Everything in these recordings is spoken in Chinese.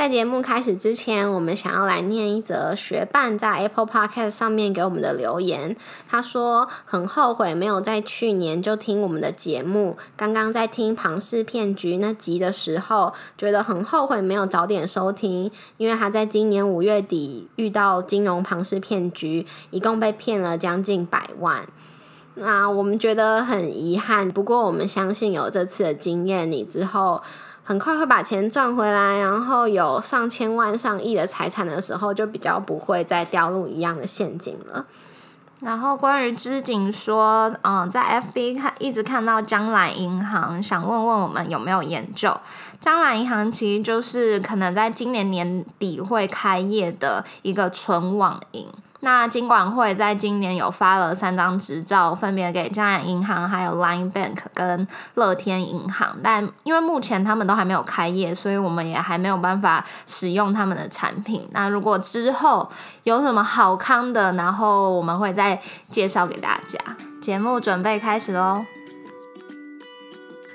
在节目开始之前，我们想要来念一则学伴在 Apple Podcast 上面给我们的留言。他说很后悔没有在去年就听我们的节目。刚刚在听庞氏骗局那集的时候，觉得很后悔没有早点收听，因为他在今年五月底遇到金融庞氏骗局，一共被骗了将近百万。那我们觉得很遗憾，不过我们相信有这次的经验，你之后。很快会把钱赚回来，然后有上千万、上亿的财产的时候，就比较不会再掉入一样的陷阱了。然后关于知景说，嗯，在 FB 看一直看到江南银行，想问问我们有没有研究？江南银行其实就是可能在今年年底会开业的一个纯网银。那金管会在今年有发了三张执照，分别给江南银行、还有 Line Bank 跟乐天银行，但因为目前他们都还没有开业，所以我们也还没有办法使用他们的产品。那如果之后有什么好康的，然后我们会再介绍给大家。节目准备开始喽！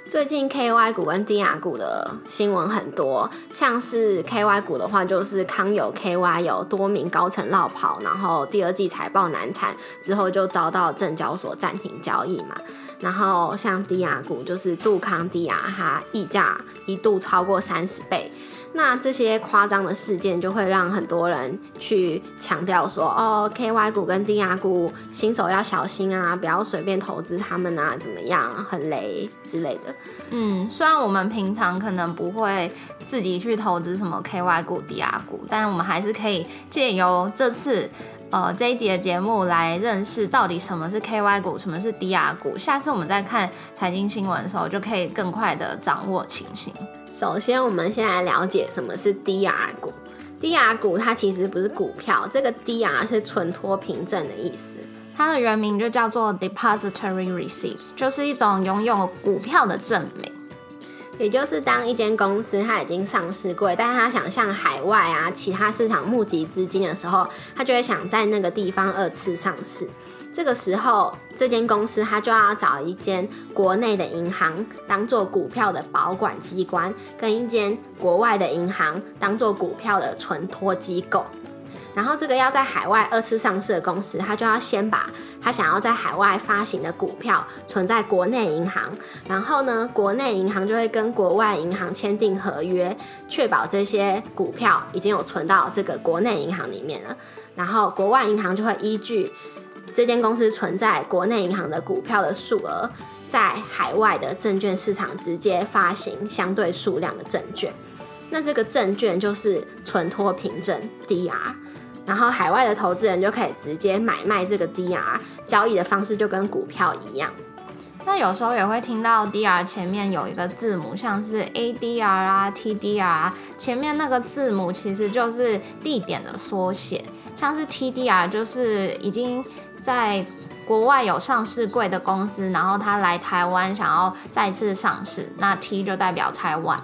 最近 KY 股跟低雅股的新闻很多，像是 KY 股的话，就是康友 KY 有多名高层落跑，然后第二季财报难产之后就遭到证交所暂停交易嘛。然后像低雅股，就是杜康低雅，它溢价一度超过三十倍。那这些夸张的事件就会让很多人去强调说，哦，KY 股跟低压股新手要小心啊，不要随便投资他们啊，怎么样，很雷之类的。嗯，虽然我们平常可能不会自己去投资什么 KY 股、低压股，但我们还是可以借由这次呃这一集的节目来认识到底什么是 KY 股，什么是 DR 股。下次我们在看财经新闻的时候，就可以更快的掌握情形。首先，我们先来了解什么是 DR 股。DR 股它其实不是股票，这个 DR 是存托凭证的意思。它的原名就叫做 Depository Receipts，就是一种拥有股票的证明。也就是当一间公司它已经上市过，但是它想向海外啊其他市场募集资金的时候，它就会想在那个地方二次上市。这个时候，这间公司它就要找一间国内的银行当做股票的保管机关，跟一间国外的银行当做股票的存托机构。然后，这个要在海外二次上市的公司，他就要先把他想要在海外发行的股票存在国内银行，然后呢，国内银行就会跟国外银行签订合约，确保这些股票已经有存到这个国内银行里面了。然后，国外银行就会依据。这间公司存在国内银行的股票的数额，在海外的证券市场直接发行相对数量的证券，那这个证券就是存托凭证 DR，然后海外的投资人就可以直接买卖这个 DR，交易的方式就跟股票一样。那有时候也会听到 DR 前面有一个字母，像是 ADR 啊、TDR，前面那个字母其实就是地点的缩写，像是 TDR 就是已经。在国外有上市贵的公司，然后他来台湾想要再次上市，那 T 就代表台湾，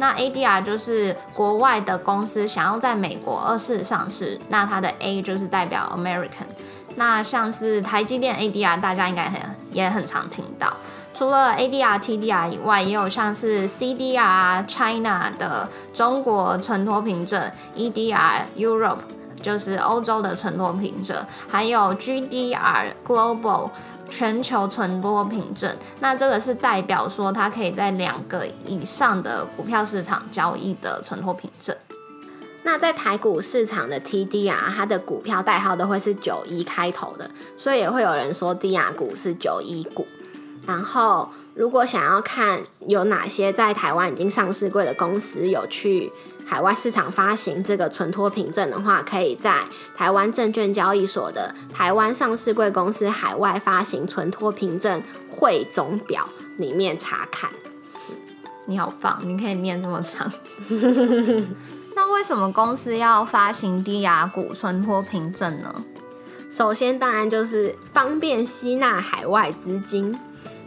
那 ADR 就是国外的公司想要在美国二次上市，那它的 A 就是代表 American。那像是台积电 ADR，大家应该很也很常听到。除了 ADR、TDR 以外，也有像是 CDR China 的中国存托凭证，EDR Europe。就是欧洲的存托凭证，还有 GDR Global 全球存托凭证。那这个是代表说它可以在两个以上的股票市场交易的存托凭证。那在台股市场的 TDR，它的股票代号都会是九一开头的，所以也会有人说 DR 股是九一股。然后，如果想要看有哪些在台湾已经上市过的公司有去。海外市场发行这个存托凭证的话，可以在台湾证券交易所的台湾上市贵公司海外发行存托凭证汇总表里面查看。你好棒，你可以念这么长。那为什么公司要发行低压股存托凭证呢？首先，当然就是方便吸纳海外资金。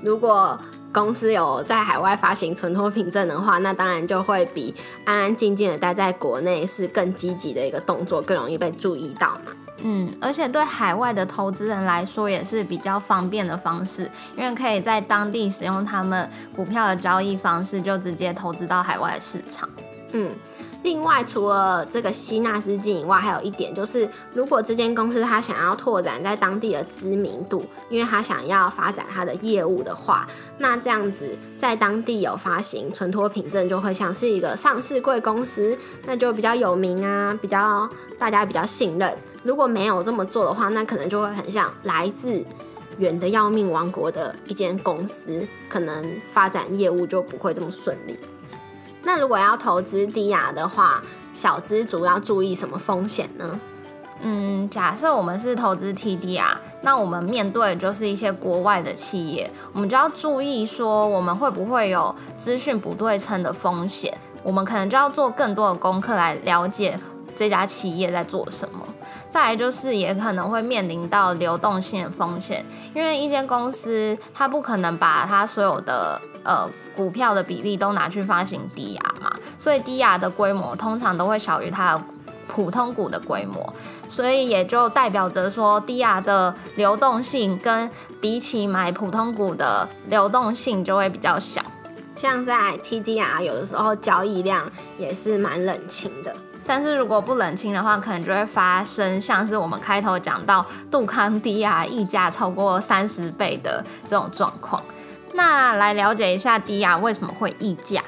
如果公司有在海外发行存托凭证的话，那当然就会比安安静静的待在国内是更积极的一个动作，更容易被注意到嘛。嗯，而且对海外的投资人来说也是比较方便的方式，因为可以在当地使用他们股票的交易方式，就直接投资到海外的市场。嗯。另外，除了这个吸纳资金以外，还有一点就是，如果这间公司它想要拓展在当地的知名度，因为它想要发展它的业务的话，那这样子在当地有发行存托凭证，就会像是一个上市贵公司，那就比较有名啊，比较大家比较信任。如果没有这么做的话，那可能就会很像来自远的要命王国的一间公司，可能发展业务就不会这么顺利。那如果要投资低雅的话，小资主要注意什么风险呢？嗯，假设我们是投资 TDR，那我们面对就是一些国外的企业，我们就要注意说，我们会不会有资讯不对称的风险？我们可能就要做更多的功课来了解这家企业在做什么。再来就是也可能会面临到流动性风险，因为一间公司它不可能把它所有的呃。股票的比例都拿去发行低压嘛，所以低压的规模通常都会小于它的普通股的规模，所以也就代表着说低压的流动性跟比起买普通股的流动性就会比较小。像在 TDR 有的时候交易量也是蛮冷清的，但是如果不冷清的话，可能就会发生像是我们开头讲到杜康低压溢价超过三十倍的这种状况。那来了解一下低压为什么会溢价？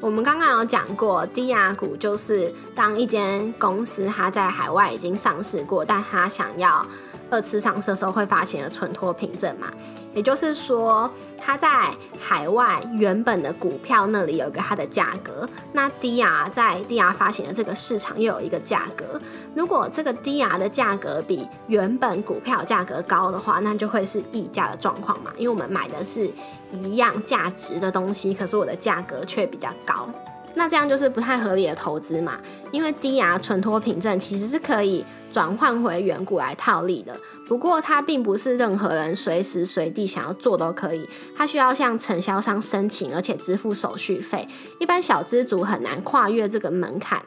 我们刚刚有讲过，低压股就是当一间公司它在海外已经上市过，但它想要。二次上市的时候会发行的存托凭证嘛，也就是说，它在海外原本的股票那里有一个它的价格，那 DR 在 DR 发行的这个市场又有一个价格。如果这个 DR 的价格比原本股票价格高的话，那就会是溢价的状况嘛，因为我们买的是一样价值的东西，可是我的价格却比较高。那这样就是不太合理的投资嘛，因为低压存托凭证其实是可以转换回原股来套利的，不过它并不是任何人随时随地想要做都可以，它需要向承销商申请，而且支付手续费，一般小资族很难跨越这个门槛。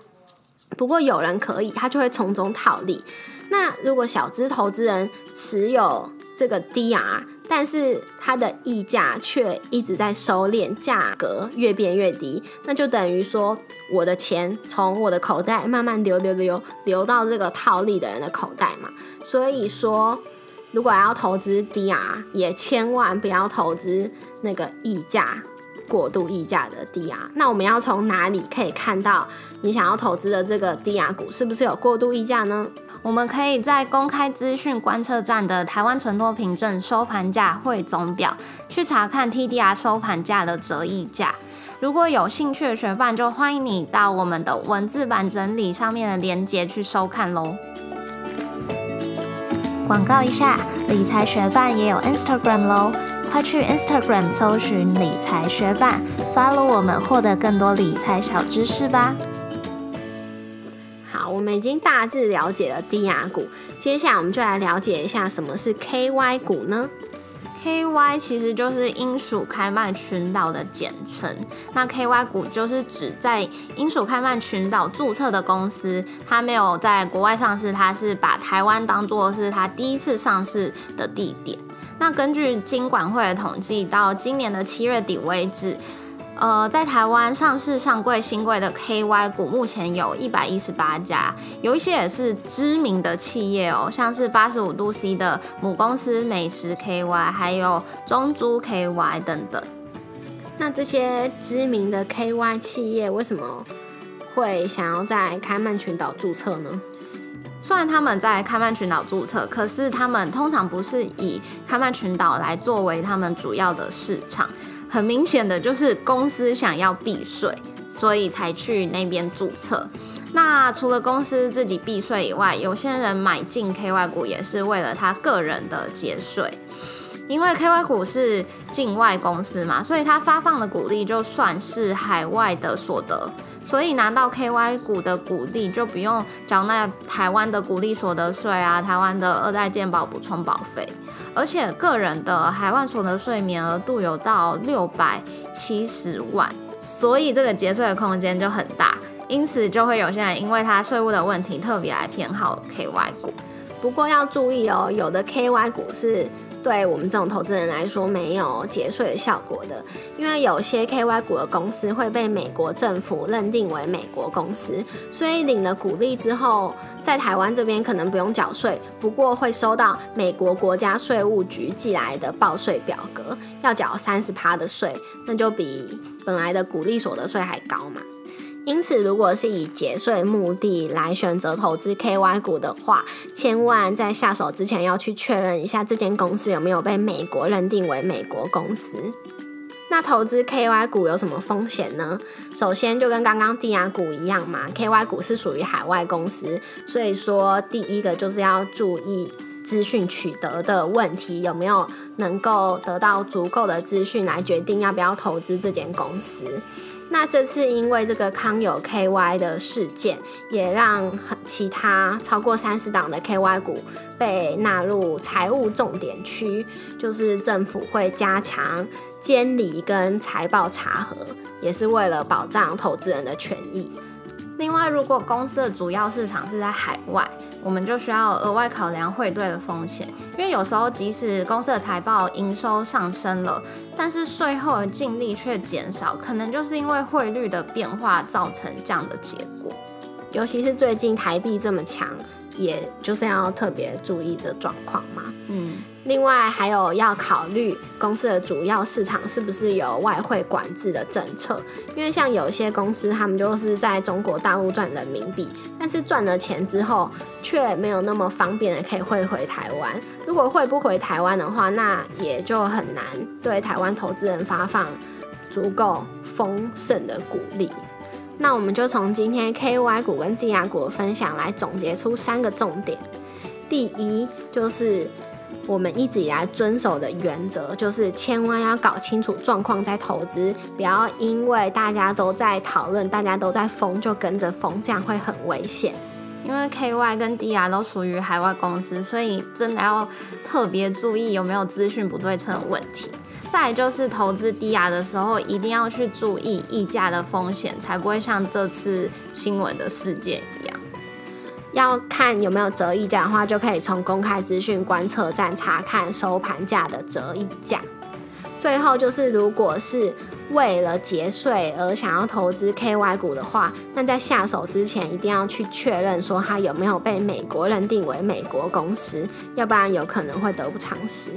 不过有人可以，他就会从中套利。那如果小资投资人持有这个 DR，但是它的溢价却一直在收敛，价格越变越低，那就等于说我的钱从我的口袋慢慢流流流流到这个套利的人的口袋嘛。所以说，如果要投资低啊也千万不要投资那个溢价过度溢价的 DR。那我们要从哪里可以看到你想要投资的这个 DR 股是不是有过度溢价呢？我们可以在公开资讯观测站的台湾存托凭证收盘价汇总表去查看 TDR 收盘价的折溢价。如果有兴趣的学伴，就欢迎你到我们的文字版整理上面的链接去收看喽。广告一下，理财学伴也有 Instagram 喽，快去 Instagram 搜寻理财学霸，follow 我们，获得更多理财小知识吧。好我们已经大致了解了低压股，接下来我们就来了解一下什么是 KY 股呢？KY 其实就是英属开曼群岛的简称。那 KY 股就是指在英属开曼群岛注册的公司，它没有在国外上市，它是把台湾当做是它第一次上市的地点。那根据金管会的统计，到今年的七月底为止。呃，在台湾上市上柜新贵的 KY 股，目前有一百一十八家，有一些也是知名的企业哦，像是八十五度 C 的母公司美食 KY，还有中珠 KY 等等。那这些知名的 KY 企业为什么会想要在开曼群岛注册呢？虽然他们在开曼群岛注册，可是他们通常不是以开曼群岛来作为他们主要的市场。很明显的就是公司想要避税，所以才去那边注册。那除了公司自己避税以外，有些人买进 KY 股也是为了他个人的节税。因为 KY 股是境外公司嘛，所以他发放的股利就算是海外的所得，所以拿到 KY 股的股利就不用缴纳台湾的股利所得税啊，台湾的二代健保补充保费，而且个人的海外所得税免额度有到六百七十万，所以这个节税的空间就很大，因此就会有些人因为他税务的问题特别来偏好 KY 股。不过要注意哦，有的 KY 股是。对我们这种投资人来说，没有节税的效果的，因为有些 KY 股的公司会被美国政府认定为美国公司，所以领了股利之后，在台湾这边可能不用缴税，不过会收到美国国家税务局寄来的报税表格，要缴三十趴的税，那就比本来的股利所得税还高嘛。因此，如果是以节税目的来选择投资 KY 股的话，千万在下手之前要去确认一下这间公司有没有被美国认定为美国公司。那投资 KY 股有什么风险呢？首先，就跟刚刚地压股一样嘛，KY 股是属于海外公司，所以说第一个就是要注意资讯取得的问题，有没有能够得到足够的资讯来决定要不要投资这间公司。那这次因为这个康友 KY 的事件，也让其他超过三十档的 KY 股被纳入财务重点区，就是政府会加强监理跟财报查核，也是为了保障投资人的权益。另外，如果公司的主要市场是在海外，我们就需要额外考量汇兑的风险，因为有时候即使公司的财报营收上升了，但是税后的净利却减少，可能就是因为汇率的变化造成这样的结果。尤其是最近台币这么强，也就是要特别注意这状况嘛。另外还有要考虑公司的主要市场是不是有外汇管制的政策，因为像有些公司他们就是在中国大陆赚人民币，但是赚了钱之后却没有那么方便的可以汇回台湾。如果汇不回台湾的话，那也就很难对台湾投资人发放足够丰盛的鼓励。那我们就从今天 KY 股跟低压股的分享来总结出三个重点。第一就是。我们一直以来遵守的原则就是，千万要搞清楚状况再投资，不要因为大家都在讨论、大家都在疯就跟着疯，这样会很危险。因为 KY 跟 DR 都属于海外公司，所以真的要特别注意有没有资讯不对称的问题。再就是投资 DR 的时候，一定要去注意溢价的风险，才不会像这次新闻的事件一样。要看有没有折溢价的话，就可以从公开资讯观测站查看收盘价的折溢价。最后就是，如果是为了节税而想要投资 KY 股的话，那在下手之前一定要去确认说它有没有被美国认定为美国公司，要不然有可能会得不偿失。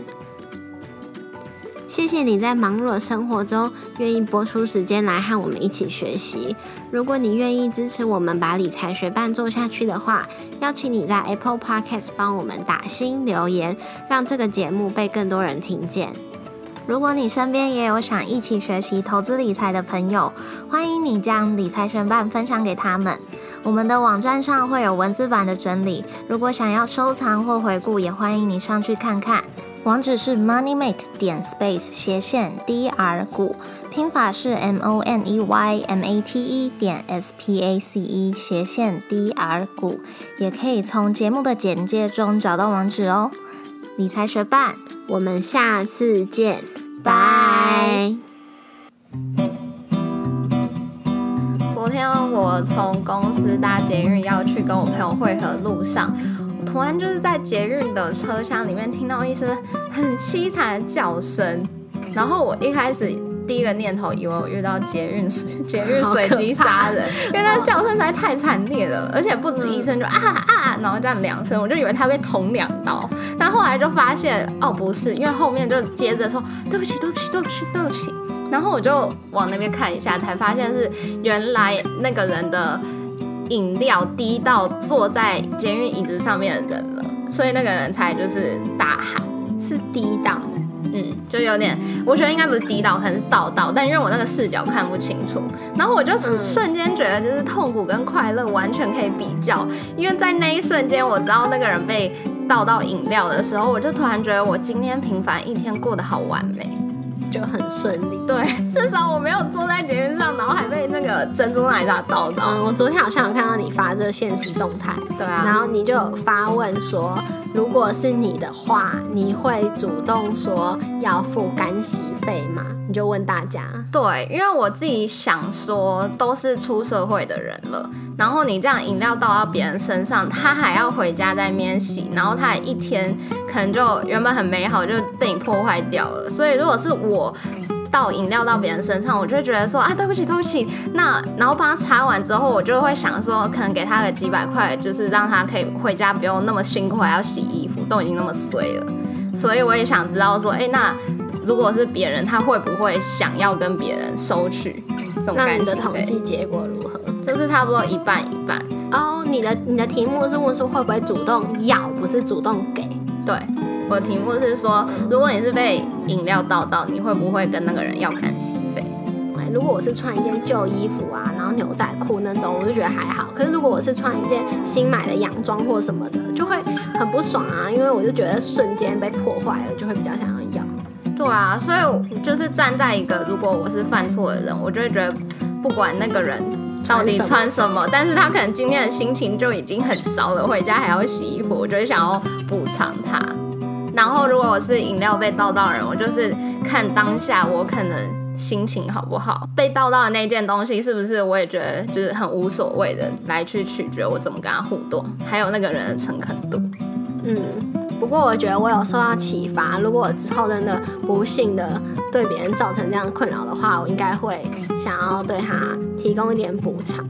谢谢你在忙碌的生活中愿意播出时间来和我们一起学习。如果你愿意支持我们把理财学伴做下去的话，邀请你在 Apple Podcast 帮我们打新留言，让这个节目被更多人听见。如果你身边也有想一起学习投资理财的朋友，欢迎你将理财学伴分享给他们。我们的网站上会有文字版的整理，如果想要收藏或回顾，也欢迎你上去看看。网址是 moneymate 点 space 斜线 dr 股，拼法是 m o n e y m a t e 点 s p a c e 斜线 dr 股，也可以从节目的简介中找到网址哦。理财学伴，我们下次见，拜。昨天我从公司搭捷运要去跟我朋友会合路上。突然就是在捷运的车厢里面听到一声很凄惨的叫声，然后我一开始第一个念头以为我遇到捷运捷运随机杀人，因为那叫声实在太惨烈了，而且不止一声就啊啊，然后这样两声，我就以为他被捅两刀，但后来就发现哦不是，因为后面就接着说对不起对不起对不起对不起，然后我就往那边看一下，才发现是原来那个人的。饮料滴到坐在监狱椅子上面的人了，所以那个人才就是大喊。是滴到，嗯，就有点，我觉得应该不是滴到，可能是倒到，但因为我那个视角看不清楚，然后我就瞬间觉得就是痛苦跟快乐完全可以比较，因为在那一瞬间我知道那个人被倒到饮料的时候，我就突然觉得我今天平凡一天过得好完美。就很顺利。对，至少我没有坐在捷运上，然后还被那个珍珠奶茶倒到。嗯，我昨天好像有看到你发这个现实动态，对啊，然后你就有发问说，如果是你的话，你会主动说要付干洗费吗？你就问大家。对，因为我自己想说，都是出社会的人了，然后你这样饮料倒到别人身上，他还要回家在面洗，然后他一天可能就原本很美好就被你破坏掉了。所以如果是我倒饮料到别人身上，我就会觉得说啊，对不起，对不起。那然后帮他擦完之后，我就会想说，可能给他个几百块，就是让他可以回家不用那么辛苦，还要洗衣服，都已经那么碎了。所以我也想知道说，哎，那。如果是别人，他会不会想要跟别人收取这种感情的统计结果如何？就是差不多一半一半。哦，你的你的题目是问说会不会主动要，不是主动给。对，我的题目是说，如果你是被饮料倒到，你会不会跟那个人要干洗费？如果我是穿一件旧衣服啊，然后牛仔裤那种，我就觉得还好。可是如果我是穿一件新买的洋装或什么的，就会很不爽啊，因为我就觉得瞬间被破坏了，就会比较想要要。对啊，所以就是站在一个如果我是犯错的人，我就会觉得不管那个人到底穿什么，但是他可能今天的心情就已经很糟了，回家还要洗衣服，我就会想要补偿他。然后如果我是饮料被倒到人，我就是看当下我可能心情好不好，被倒到的那件东西是不是我也觉得就是很无所谓的，来去取决我怎么跟他互动，还有那个人的诚恳度。嗯。不过我觉得我有受到启发，如果我之后真的不幸的对别人造成这样困扰的话，我应该会想要对他提供一点补偿。